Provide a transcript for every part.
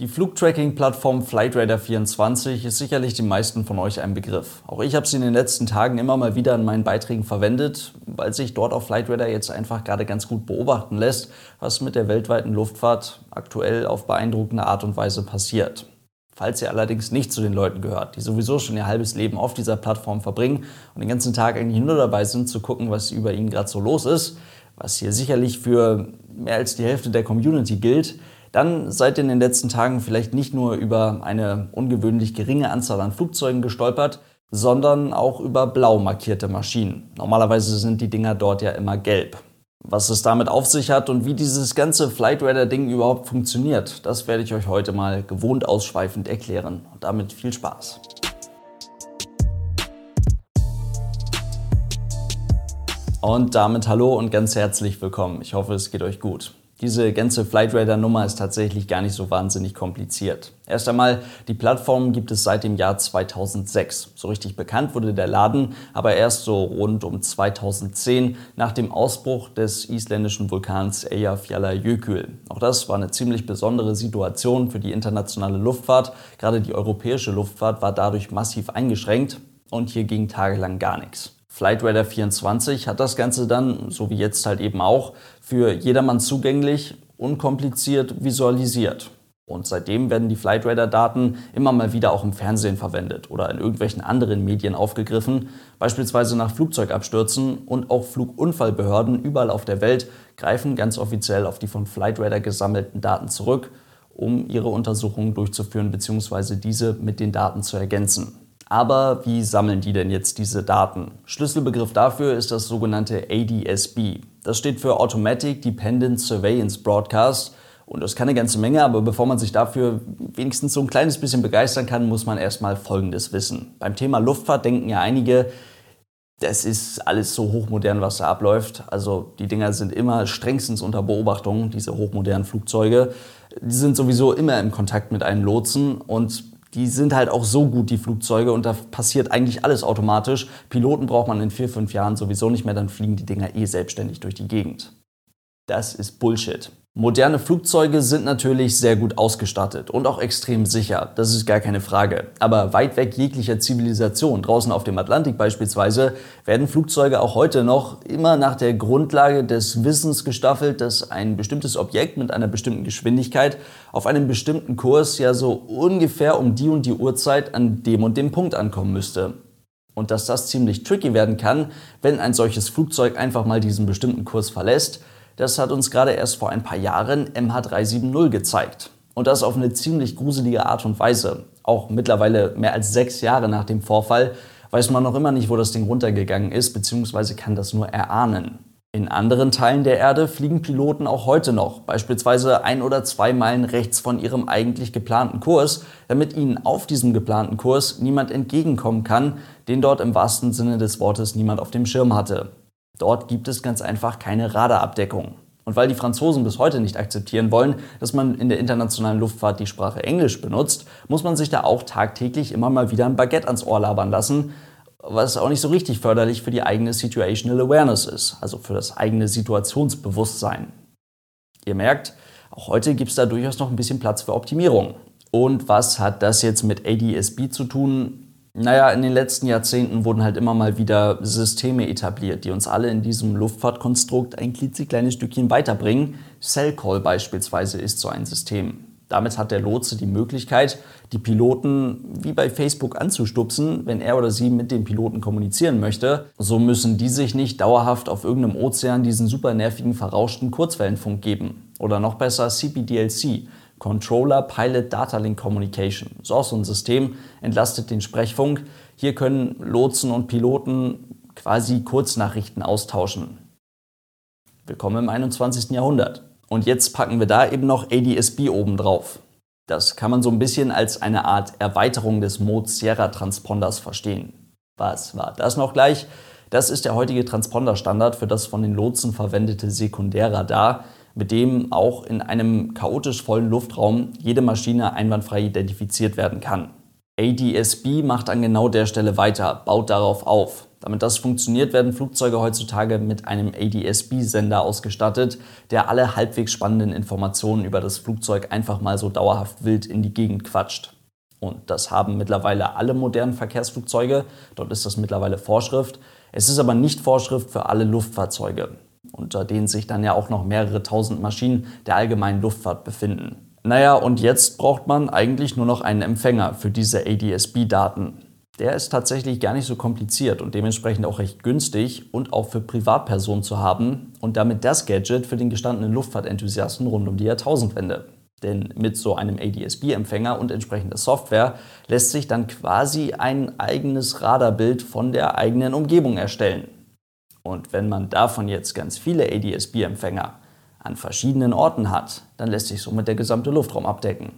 Die Flugtracking-Plattform Flightradar24 ist sicherlich den meisten von euch ein Begriff. Auch ich habe sie in den letzten Tagen immer mal wieder in meinen Beiträgen verwendet, weil sich dort auf Flightradar jetzt einfach gerade ganz gut beobachten lässt, was mit der weltweiten Luftfahrt aktuell auf beeindruckende Art und Weise passiert. Falls ihr allerdings nicht zu den Leuten gehört, die sowieso schon ihr halbes Leben auf dieser Plattform verbringen und den ganzen Tag eigentlich nur dabei sind zu gucken, was über ihnen gerade so los ist, was hier sicherlich für mehr als die Hälfte der Community gilt, dann seid ihr in den letzten Tagen vielleicht nicht nur über eine ungewöhnlich geringe Anzahl an Flugzeugen gestolpert, sondern auch über blau markierte Maschinen. Normalerweise sind die Dinger dort ja immer gelb. Was es damit auf sich hat und wie dieses ganze Flightradar-Ding überhaupt funktioniert, das werde ich euch heute mal gewohnt ausschweifend erklären. Und damit viel Spaß. Und damit hallo und ganz herzlich willkommen. Ich hoffe, es geht euch gut. Diese ganze Flightradar-Nummer ist tatsächlich gar nicht so wahnsinnig kompliziert. Erst einmal, die Plattform gibt es seit dem Jahr 2006. So richtig bekannt wurde der Laden aber erst so rund um 2010 nach dem Ausbruch des isländischen Vulkans Eyjafjallajökull. Auch das war eine ziemlich besondere Situation für die internationale Luftfahrt. Gerade die europäische Luftfahrt war dadurch massiv eingeschränkt und hier ging tagelang gar nichts. Flightradar 24 hat das Ganze dann, so wie jetzt halt eben auch, für jedermann zugänglich, unkompliziert visualisiert. Und seitdem werden die Flightradar-Daten immer mal wieder auch im Fernsehen verwendet oder in irgendwelchen anderen Medien aufgegriffen, beispielsweise nach Flugzeugabstürzen und auch Flugunfallbehörden überall auf der Welt greifen ganz offiziell auf die von Flightradar gesammelten Daten zurück, um ihre Untersuchungen durchzuführen bzw. diese mit den Daten zu ergänzen. Aber wie sammeln die denn jetzt diese Daten? Schlüsselbegriff dafür ist das sogenannte ADSB. Das steht für Automatic Dependent Surveillance Broadcast. Und das kann eine ganze Menge, aber bevor man sich dafür wenigstens so ein kleines bisschen begeistern kann, muss man erstmal Folgendes wissen. Beim Thema Luftfahrt denken ja einige, das ist alles so hochmodern, was da abläuft. Also die Dinger sind immer strengstens unter Beobachtung, diese hochmodernen Flugzeuge. Die sind sowieso immer im Kontakt mit einem Lotsen und die sind halt auch so gut, die Flugzeuge, und da passiert eigentlich alles automatisch. Piloten braucht man in vier, fünf Jahren sowieso nicht mehr, dann fliegen die Dinger eh selbstständig durch die Gegend. Das ist Bullshit. Moderne Flugzeuge sind natürlich sehr gut ausgestattet und auch extrem sicher, das ist gar keine Frage. Aber weit weg jeglicher Zivilisation, draußen auf dem Atlantik beispielsweise, werden Flugzeuge auch heute noch immer nach der Grundlage des Wissens gestaffelt, dass ein bestimmtes Objekt mit einer bestimmten Geschwindigkeit auf einem bestimmten Kurs ja so ungefähr um die und die Uhrzeit an dem und dem Punkt ankommen müsste. Und dass das ziemlich tricky werden kann, wenn ein solches Flugzeug einfach mal diesen bestimmten Kurs verlässt, das hat uns gerade erst vor ein paar Jahren MH370 gezeigt. Und das auf eine ziemlich gruselige Art und Weise. Auch mittlerweile mehr als sechs Jahre nach dem Vorfall weiß man noch immer nicht, wo das Ding runtergegangen ist, beziehungsweise kann das nur erahnen. In anderen Teilen der Erde fliegen Piloten auch heute noch, beispielsweise ein oder zwei Meilen rechts von ihrem eigentlich geplanten Kurs, damit ihnen auf diesem geplanten Kurs niemand entgegenkommen kann, den dort im wahrsten Sinne des Wortes niemand auf dem Schirm hatte. Dort gibt es ganz einfach keine Radarabdeckung. Und weil die Franzosen bis heute nicht akzeptieren wollen, dass man in der internationalen Luftfahrt die Sprache Englisch benutzt, muss man sich da auch tagtäglich immer mal wieder ein Baguette ans Ohr labern lassen, was auch nicht so richtig förderlich für die eigene Situational Awareness ist, also für das eigene Situationsbewusstsein. Ihr merkt, auch heute gibt es da durchaus noch ein bisschen Platz für Optimierung. Und was hat das jetzt mit ADSB zu tun? Naja, in den letzten Jahrzehnten wurden halt immer mal wieder Systeme etabliert, die uns alle in diesem Luftfahrtkonstrukt ein klitzekleines Stückchen weiterbringen. Cellcall beispielsweise ist so ein System. Damit hat der Lotse die Möglichkeit, die Piloten wie bei Facebook anzustupsen, wenn er oder sie mit dem Piloten kommunizieren möchte. So müssen die sich nicht dauerhaft auf irgendeinem Ozean diesen super nervigen, verrauschten Kurzwellenfunk geben. Oder noch besser CPDLC, Controller Pilot Data Link Communication. Ist auch so ein System, entlastet den Sprechfunk. Hier können Lotsen und Piloten quasi Kurznachrichten austauschen. Willkommen im 21. Jahrhundert. Und jetzt packen wir da eben noch ADSB oben drauf. Das kann man so ein bisschen als eine Art Erweiterung des Mode Sierra Transponders verstehen. Was war das noch gleich? Das ist der heutige Transponder-Standard für das von den Lotsen verwendete Sekundärradar, mit dem auch in einem chaotisch vollen Luftraum jede Maschine einwandfrei identifiziert werden kann. ADSB macht an genau der Stelle weiter, baut darauf auf. Damit das funktioniert, werden Flugzeuge heutzutage mit einem ADS-B-Sender ausgestattet, der alle halbwegs spannenden Informationen über das Flugzeug einfach mal so dauerhaft wild in die Gegend quatscht. Und das haben mittlerweile alle modernen Verkehrsflugzeuge. Dort ist das mittlerweile Vorschrift. Es ist aber nicht Vorschrift für alle Luftfahrzeuge, unter denen sich dann ja auch noch mehrere tausend Maschinen der allgemeinen Luftfahrt befinden. Naja, und jetzt braucht man eigentlich nur noch einen Empfänger für diese ADS-B-Daten der ist tatsächlich gar nicht so kompliziert und dementsprechend auch recht günstig und auch für Privatpersonen zu haben und damit das Gadget für den gestandenen Luftfahrtenthusiasten rund um die Jahrtausendwende. Denn mit so einem ADS-B-Empfänger und entsprechender Software lässt sich dann quasi ein eigenes Radarbild von der eigenen Umgebung erstellen. Und wenn man davon jetzt ganz viele ADS-B-Empfänger an verschiedenen Orten hat, dann lässt sich somit der gesamte Luftraum abdecken.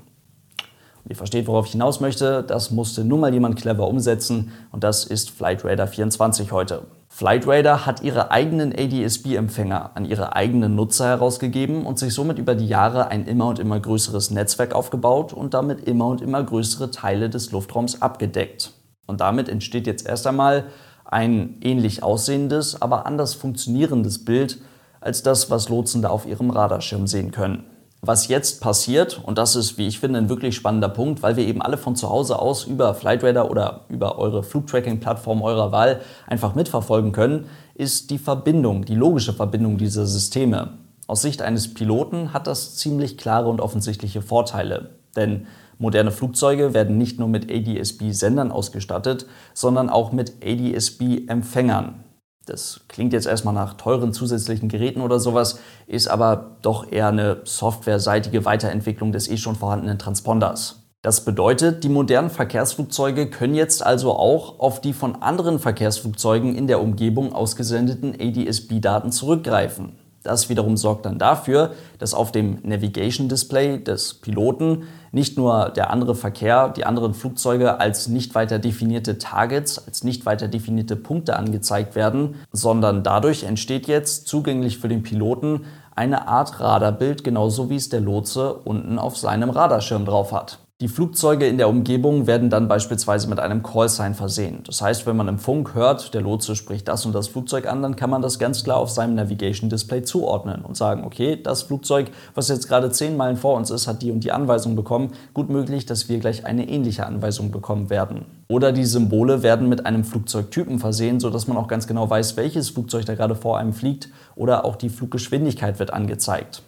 Ihr versteht, worauf ich hinaus möchte. Das musste nun mal jemand clever umsetzen und das ist Flightradar 24 heute. Flightradar hat ihre eigenen ADS-B-Empfänger an ihre eigenen Nutzer herausgegeben und sich somit über die Jahre ein immer und immer größeres Netzwerk aufgebaut und damit immer und immer größere Teile des Luftraums abgedeckt. Und damit entsteht jetzt erst einmal ein ähnlich aussehendes, aber anders funktionierendes Bild als das, was Lotsen da auf ihrem Radarschirm sehen können was jetzt passiert, und das ist, wie ich finde, ein wirklich spannender Punkt, weil wir eben alle von zu Hause aus über Flightradar oder über eure Flugtracking-Plattform eurer Wahl einfach mitverfolgen können, ist die Verbindung, die logische Verbindung dieser Systeme. Aus Sicht eines Piloten hat das ziemlich klare und offensichtliche Vorteile. Denn moderne Flugzeuge werden nicht nur mit ADS-B-Sendern ausgestattet, sondern auch mit ADS-B-Empfängern. Das klingt jetzt erstmal nach teuren zusätzlichen Geräten oder sowas, ist aber doch eher eine softwareseitige Weiterentwicklung des eh schon vorhandenen Transponders. Das bedeutet, die modernen Verkehrsflugzeuge können jetzt also auch auf die von anderen Verkehrsflugzeugen in der Umgebung ausgesendeten ADS-B-Daten zurückgreifen. Das wiederum sorgt dann dafür, dass auf dem Navigation Display des Piloten nicht nur der andere Verkehr, die anderen Flugzeuge als nicht weiter definierte Targets, als nicht weiter definierte Punkte angezeigt werden, sondern dadurch entsteht jetzt zugänglich für den Piloten eine Art Radarbild, genauso wie es der Lotse unten auf seinem Radarschirm drauf hat. Die Flugzeuge in der Umgebung werden dann beispielsweise mit einem Callsign versehen. Das heißt, wenn man im Funk hört, der Lotse spricht das und das Flugzeug an, dann kann man das ganz klar auf seinem Navigation Display zuordnen und sagen, okay, das Flugzeug, was jetzt gerade zehn Meilen vor uns ist, hat die und die Anweisung bekommen. Gut möglich, dass wir gleich eine ähnliche Anweisung bekommen werden. Oder die Symbole werden mit einem Flugzeugtypen versehen, sodass man auch ganz genau weiß, welches Flugzeug da gerade vor einem fliegt oder auch die Fluggeschwindigkeit wird angezeigt.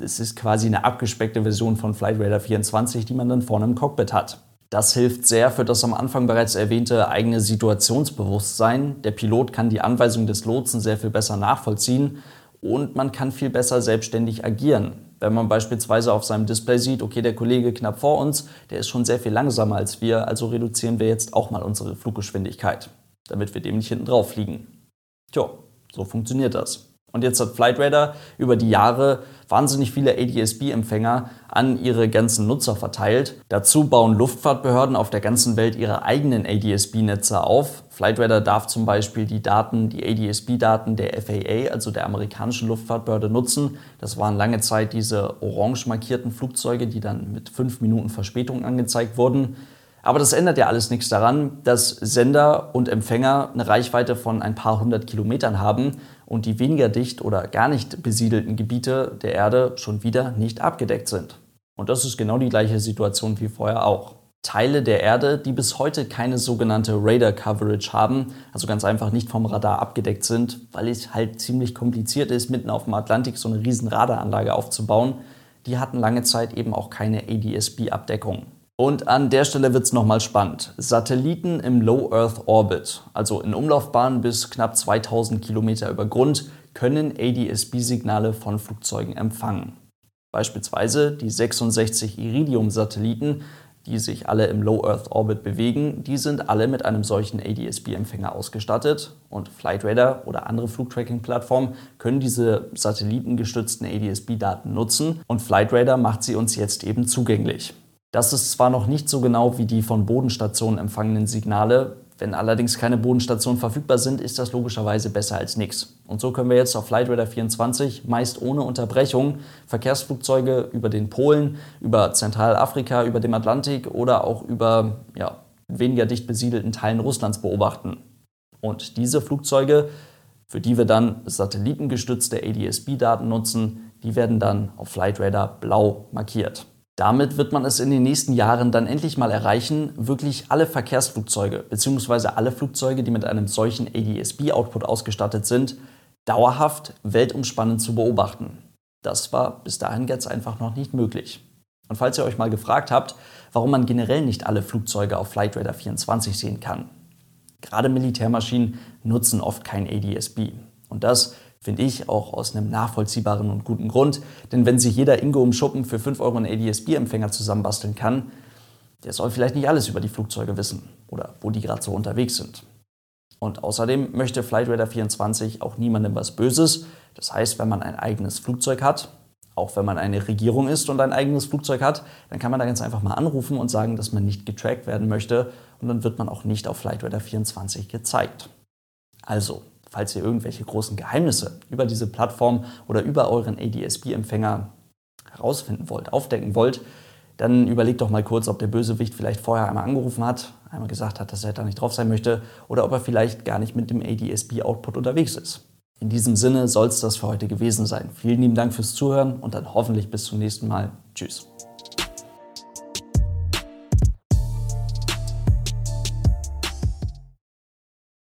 Es ist quasi eine abgespeckte Version von Flight Radar 24, die man dann vorne im Cockpit hat. Das hilft sehr für das am Anfang bereits erwähnte eigene Situationsbewusstsein. Der Pilot kann die Anweisung des Lotsen sehr viel besser nachvollziehen und man kann viel besser selbstständig agieren. Wenn man beispielsweise auf seinem Display sieht, okay, der Kollege knapp vor uns, der ist schon sehr viel langsamer als wir, also reduzieren wir jetzt auch mal unsere Fluggeschwindigkeit, damit wir dem nicht hinten drauf fliegen. Tja, so funktioniert das. Und jetzt hat Flightradar über die Jahre wahnsinnig viele ADS-B-Empfänger an ihre ganzen Nutzer verteilt. Dazu bauen Luftfahrtbehörden auf der ganzen Welt ihre eigenen ADS-B-Netze auf. Flightradar darf zum Beispiel die Daten, die ADS-B-Daten der FAA, also der amerikanischen Luftfahrtbehörde, nutzen. Das waren lange Zeit diese orange markierten Flugzeuge, die dann mit fünf Minuten Verspätung angezeigt wurden. Aber das ändert ja alles nichts daran, dass Sender und Empfänger eine Reichweite von ein paar hundert Kilometern haben und die weniger dicht oder gar nicht besiedelten Gebiete der Erde schon wieder nicht abgedeckt sind. Und das ist genau die gleiche Situation wie vorher auch. Teile der Erde, die bis heute keine sogenannte Radar Coverage haben, also ganz einfach nicht vom Radar abgedeckt sind, weil es halt ziemlich kompliziert ist, mitten auf dem Atlantik so eine riesen Radaranlage aufzubauen, die hatten lange Zeit eben auch keine ADS-B-Abdeckung. Und an der Stelle wird es nochmal spannend. Satelliten im Low Earth Orbit, also in Umlaufbahnen bis knapp 2000 Kilometer über Grund, können ADS-B-Signale von Flugzeugen empfangen. Beispielsweise die 66 Iridium-Satelliten, die sich alle im Low Earth Orbit bewegen, die sind alle mit einem solchen ADS-B-Empfänger ausgestattet und Flightradar oder andere Flugtracking-Plattformen können diese satellitengestützten ADS-B-Daten nutzen und Flightradar macht sie uns jetzt eben zugänglich. Das ist zwar noch nicht so genau wie die von Bodenstationen empfangenen Signale, wenn allerdings keine Bodenstationen verfügbar sind, ist das logischerweise besser als nichts. Und so können wir jetzt auf Flightradar 24 meist ohne Unterbrechung Verkehrsflugzeuge über den Polen, über Zentralafrika, über dem Atlantik oder auch über ja, weniger dicht besiedelten Teilen Russlands beobachten. Und diese Flugzeuge, für die wir dann satellitengestützte ADS-B-Daten nutzen, die werden dann auf Flightradar blau markiert. Damit wird man es in den nächsten Jahren dann endlich mal erreichen, wirklich alle Verkehrsflugzeuge bzw. alle Flugzeuge, die mit einem solchen ADS-B-Output ausgestattet sind, dauerhaft weltumspannend zu beobachten. Das war bis dahin jetzt einfach noch nicht möglich. Und falls ihr euch mal gefragt habt, warum man generell nicht alle Flugzeuge auf Flightradar 24 sehen kann. Gerade Militärmaschinen nutzen oft kein ADS-B. Und das finde ich auch aus einem nachvollziehbaren und guten Grund. Denn wenn sich jeder Ingo im Schuppen für 5 Euro einen ADS-B-Empfänger zusammenbasteln kann, der soll vielleicht nicht alles über die Flugzeuge wissen oder wo die gerade so unterwegs sind. Und außerdem möchte Flightradar 24 auch niemandem was Böses. Das heißt, wenn man ein eigenes Flugzeug hat, auch wenn man eine Regierung ist und ein eigenes Flugzeug hat, dann kann man da ganz einfach mal anrufen und sagen, dass man nicht getrackt werden möchte und dann wird man auch nicht auf Flightradar 24 gezeigt. Also, falls ihr irgendwelche großen Geheimnisse über diese Plattform oder über euren ADS-B-Empfänger herausfinden wollt, aufdecken wollt, dann überlegt doch mal kurz, ob der Bösewicht vielleicht vorher einmal angerufen hat, einmal gesagt hat, dass er da nicht drauf sein möchte oder ob er vielleicht gar nicht mit dem ADS-B-Output unterwegs ist. In diesem Sinne soll es das für heute gewesen sein. Vielen lieben Dank fürs Zuhören und dann hoffentlich bis zum nächsten Mal. Tschüss.